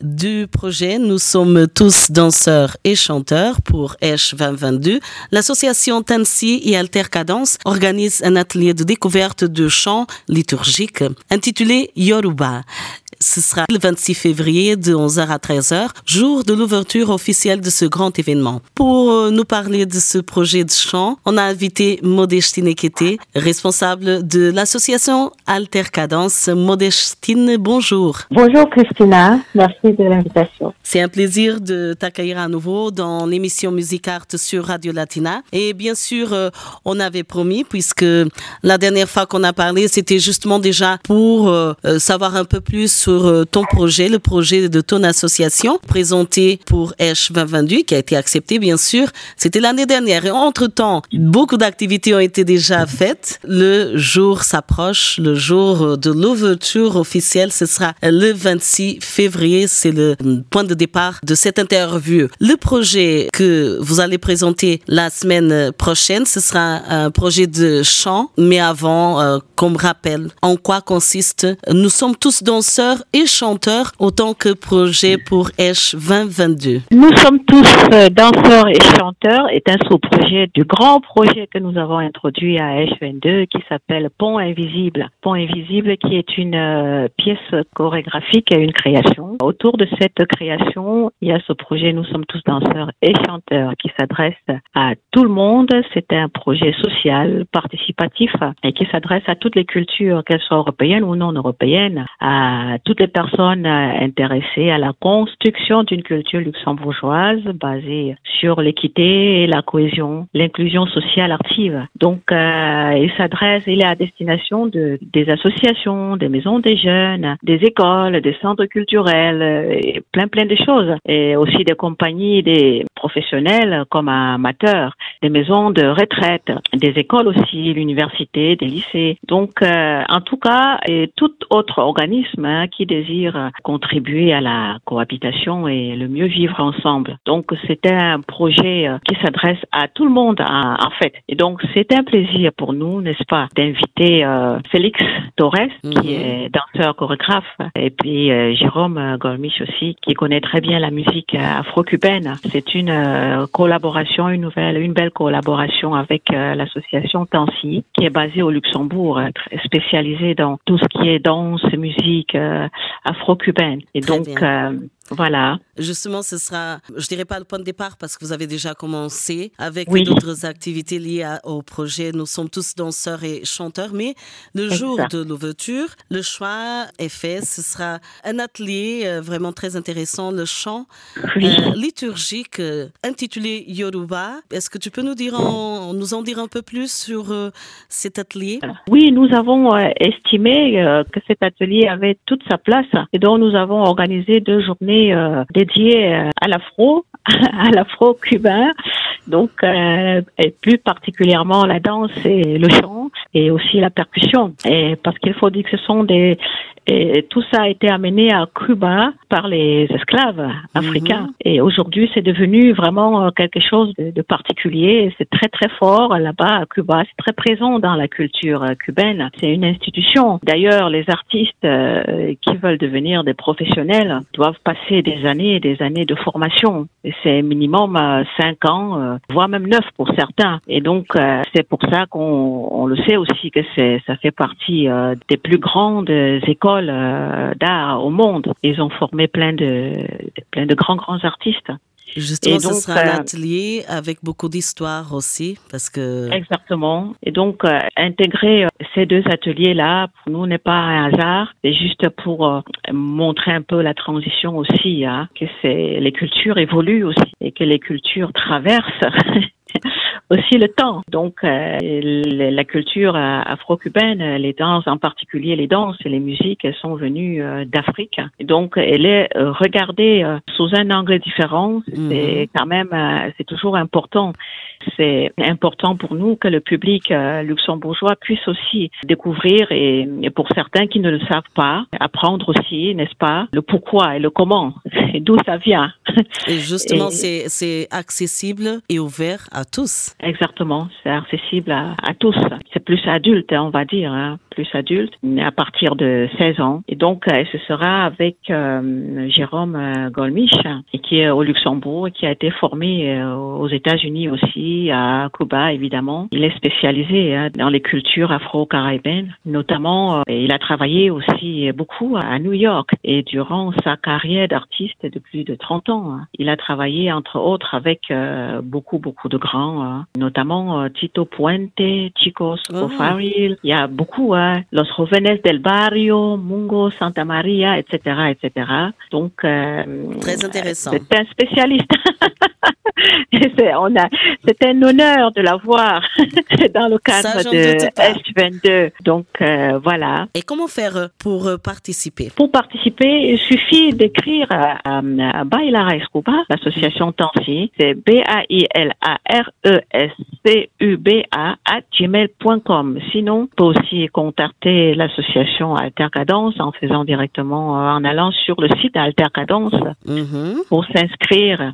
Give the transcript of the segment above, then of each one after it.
du projet Nous sommes tous danseurs et chanteurs pour Esh 2022, l'association Tansi et Altercadence organise un atelier de découverte de chants liturgiques intitulé Yoruba. Ce sera le 26 février de 11h à 13h, jour de l'ouverture officielle de ce grand événement. Pour euh, nous parler de ce projet de chant, on a invité Modestine Kété, responsable de l'association Altercadence. Modestine, bonjour. Bonjour Christina, merci de l'invitation. C'est un plaisir de t'accueillir à nouveau dans l'émission Musique Art sur Radio Latina. Et bien sûr, euh, on avait promis, puisque la dernière fois qu'on a parlé, c'était justement déjà pour euh, savoir un peu plus sur euh, ton projet, le projet de ton association, présenté pour H 2022, qui a été accepté, bien sûr. C'était l'année dernière. Et entre-temps, beaucoup d'activités ont été déjà faites. Le jour s'approche, le jour de l'ouverture officielle. Ce sera le 26 février. C'est le point de départ de cette interview. Le projet que vous allez présenter la semaine prochaine, ce sera un projet de chant. Mais avant, euh, comme rappel, en quoi consiste Nous sommes tous danseurs et chanteur autant que projet pour Esh 2022. Nous sommes tous euh, danseurs et chanteurs est un sous-projet du grand projet que nous avons introduit à Esh 22 qui s'appelle Pont Invisible. Pont Invisible qui est une euh, pièce chorégraphique et une création. Autour de cette création, il y a ce projet Nous sommes tous danseurs et chanteurs qui s'adresse à tout le monde. C'est un projet social, participatif et qui s'adresse à toutes les cultures, qu'elles soient européennes ou non européennes, à toutes les personnes intéressées à la construction d'une culture luxembourgeoise basée sur l'équité et la cohésion, l'inclusion sociale active. Donc, euh, il s'adresse, il est à destination de, des associations, des maisons des jeunes, des écoles, des centres culturels, et plein plein de choses. Et aussi des compagnies, des professionnels comme amateurs, des maisons de retraite, des écoles aussi, l'université, des lycées. Donc, euh, en tout cas, et tout autre organisme hein, qui désire contribuer à la cohabitation et le mieux vivre ensemble. Donc, c'était un projet euh, qui s'adresse à tout le monde en fait. Et donc, c'est un plaisir pour nous, n'est-ce pas, d'inviter euh, Félix Torres, qui Mhm. est danseur chorégraphe, et puis euh, Jérôme Golmich aussi, qui connaît très bien la musique euh, afro-cubaine. C'est une euh, collaboration, une nouvelle, une belle collaboration avec euh, l'association Tansi, qui est basée au Luxembourg, euh, spécialisée dans tout ce qui est danse, musique euh, afro-cubaine. Et Très donc, euh, voilà. Justement, ce sera, je dirais pas le point de départ parce que vous avez déjà commencé avec Oui. d'autres activités liées à- au projet. Nous sommes tous danseurs et chanteurs, mais le jour de l'ouverture, le choix est fait. Ce sera un atelier euh, vraiment très intéressant, le chant Oui. euh, liturgique euh, intitulé Yoruba. Est-ce que tu peux nous dire, en, nous en dire un peu plus sur euh, cet atelier? Oui, nous avons estimé que cet atelier avait toute sa place et donc nous avons organisé deux journées euh, dédiées euh, à l'afro, à l'afro-cubain, donc euh, et plus particulièrement la danse et le chant et aussi la percussion. Et parce qu'il faut dire que ce sont des et tout ça a été amené à Cuba par les esclaves africains. Et aujourd'hui, c'est devenu vraiment euh, quelque chose de, particulier. C'est très très fort là-bas à Cuba. C'est très présent dans la culture euh, cubaine. C'est une institution. D'ailleurs, les artistes euh, qui veulent devenir des professionnels doivent passer des années et des années de formation. C'est minimum euh, cinq ans, voire même neuf pour certains. Et donc, c'est pour ça qu'on on le sait aussi que ça fait partie des plus grandes écoles d'art au monde. Ils ont formé plein de- plein de grands grands artistes. Justement, Et ce sera un euh, atelier avec beaucoup d'histoire aussi parce que Exactement. Et donc, euh, intégrer euh, ces deux ateliers-là, pour nous, n'est pas un hasard. C'est juste pour euh, montrer un peu la transition aussi, hein, que c'est les cultures évoluent aussi et que les cultures traversent aussi le temps. Donc, euh, la culture afro-cubaine, les danses, en particulier les danses et les musiques, elles sont venues euh, d'Afrique. Donc, elle est euh, regardée sous un angle différent. C'est mhm. quand même, c'est toujours important. C'est important pour nous que le public luxembourgeois puisse aussi découvrir et, pour certains qui ne le savent pas, apprendre aussi, n'est-ce pas, le pourquoi et le comment et d'où ça vient. Et justement, c'est accessible et ouvert à tous. Exactement, c'est accessible à, tous. C'est plus adulte, hein, on va dire, hein, plus adulte, à partir de 16 ans. Et donc, euh, ce sera avec euh, Jérôme euh, Golmich, qui est au Luxembourg, et qui a été formé aux États-Unis aussi, à Cuba évidemment. Il est spécialisé hein, dans les cultures afro-caribéennes, notamment. il a travaillé aussi beaucoup à New York. Et durant sa carrière d'artiste de plus de 30 ans, hein, il a travaillé entre autres avec beaucoup beaucoup de grands, hein, notamment Tito Puente, Chico Scofaril. Il y a beaucoup Los Jóvenes del Barrio, Mungo, Santa Maria, etc., etc. Donc, euh, très intéressant. C'est un spécialiste. on a, c'est un honneur de l'avoir dans le cadre de S22. Donc euh, voilà. Et comment faire pour participer? Pour participer, il suffit d'écrire à, à Escuba, l'association Tansi. C'est B-A-I-L-A-R-E-S-C-U-B-A à gmail.com. Sinon, on peut aussi contacter l'association Altercadence en faisant directement, euh, en allant sur le site Altercadence mm-hmm. pour s'inscrire.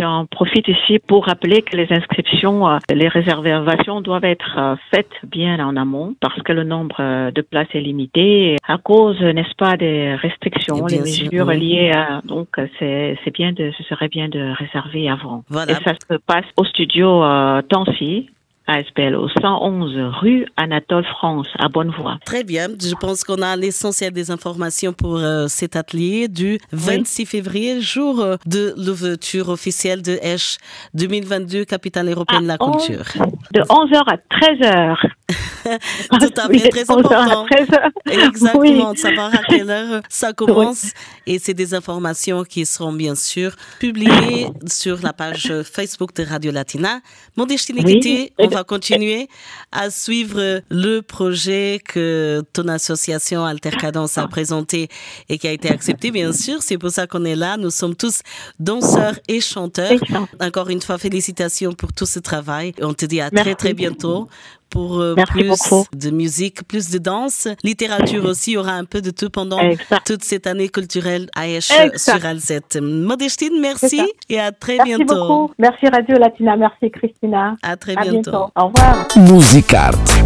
J'en profite ici pour rappeler que les inscriptions, euh, les réservations doivent être euh, faites bien en amont parce que le nombre euh, de places est limité à cause, n'est-ce pas, des restrictions, les mesures liées à. Donc, c'est bien de, ce serait bien de réserver avant. Et ça se passe au studio euh, Tancy, ASPL au 111 rue Anatole France à Bonnevoie. Très bien, je pense qu'on a l'essentiel des informations pour euh, cet atelier du 26 février, jour euh, de l'ouverture officielle de H 2022, capitale européenne de la culture. de 11h à 13h. Tout à fait, très important. Exactement, de savoir à quelle heure ça commence. Et c'est des informations qui seront bien sûr publiées sur la page Facebook de Radio Latina. Mon oui. on va continuer à suivre le projet que ton association Altercadence a présenté et qui a été accepté, bien sûr. C'est pour ça qu'on est là. Nous sommes tous danseurs et chanteurs. Encore une fois, félicitations pour tout ce travail. On te dit à très, très bientôt pour euh, plus de musique, plus de danse. Littérature aussi, il y aura un peu de tout pendant toute cette année culturelle AH sur Alzette. Modestine, merci et à très merci bientôt. Beaucoup. Merci Radio Latina, merci Christina. À très bientôt. Au revoir. Musicarte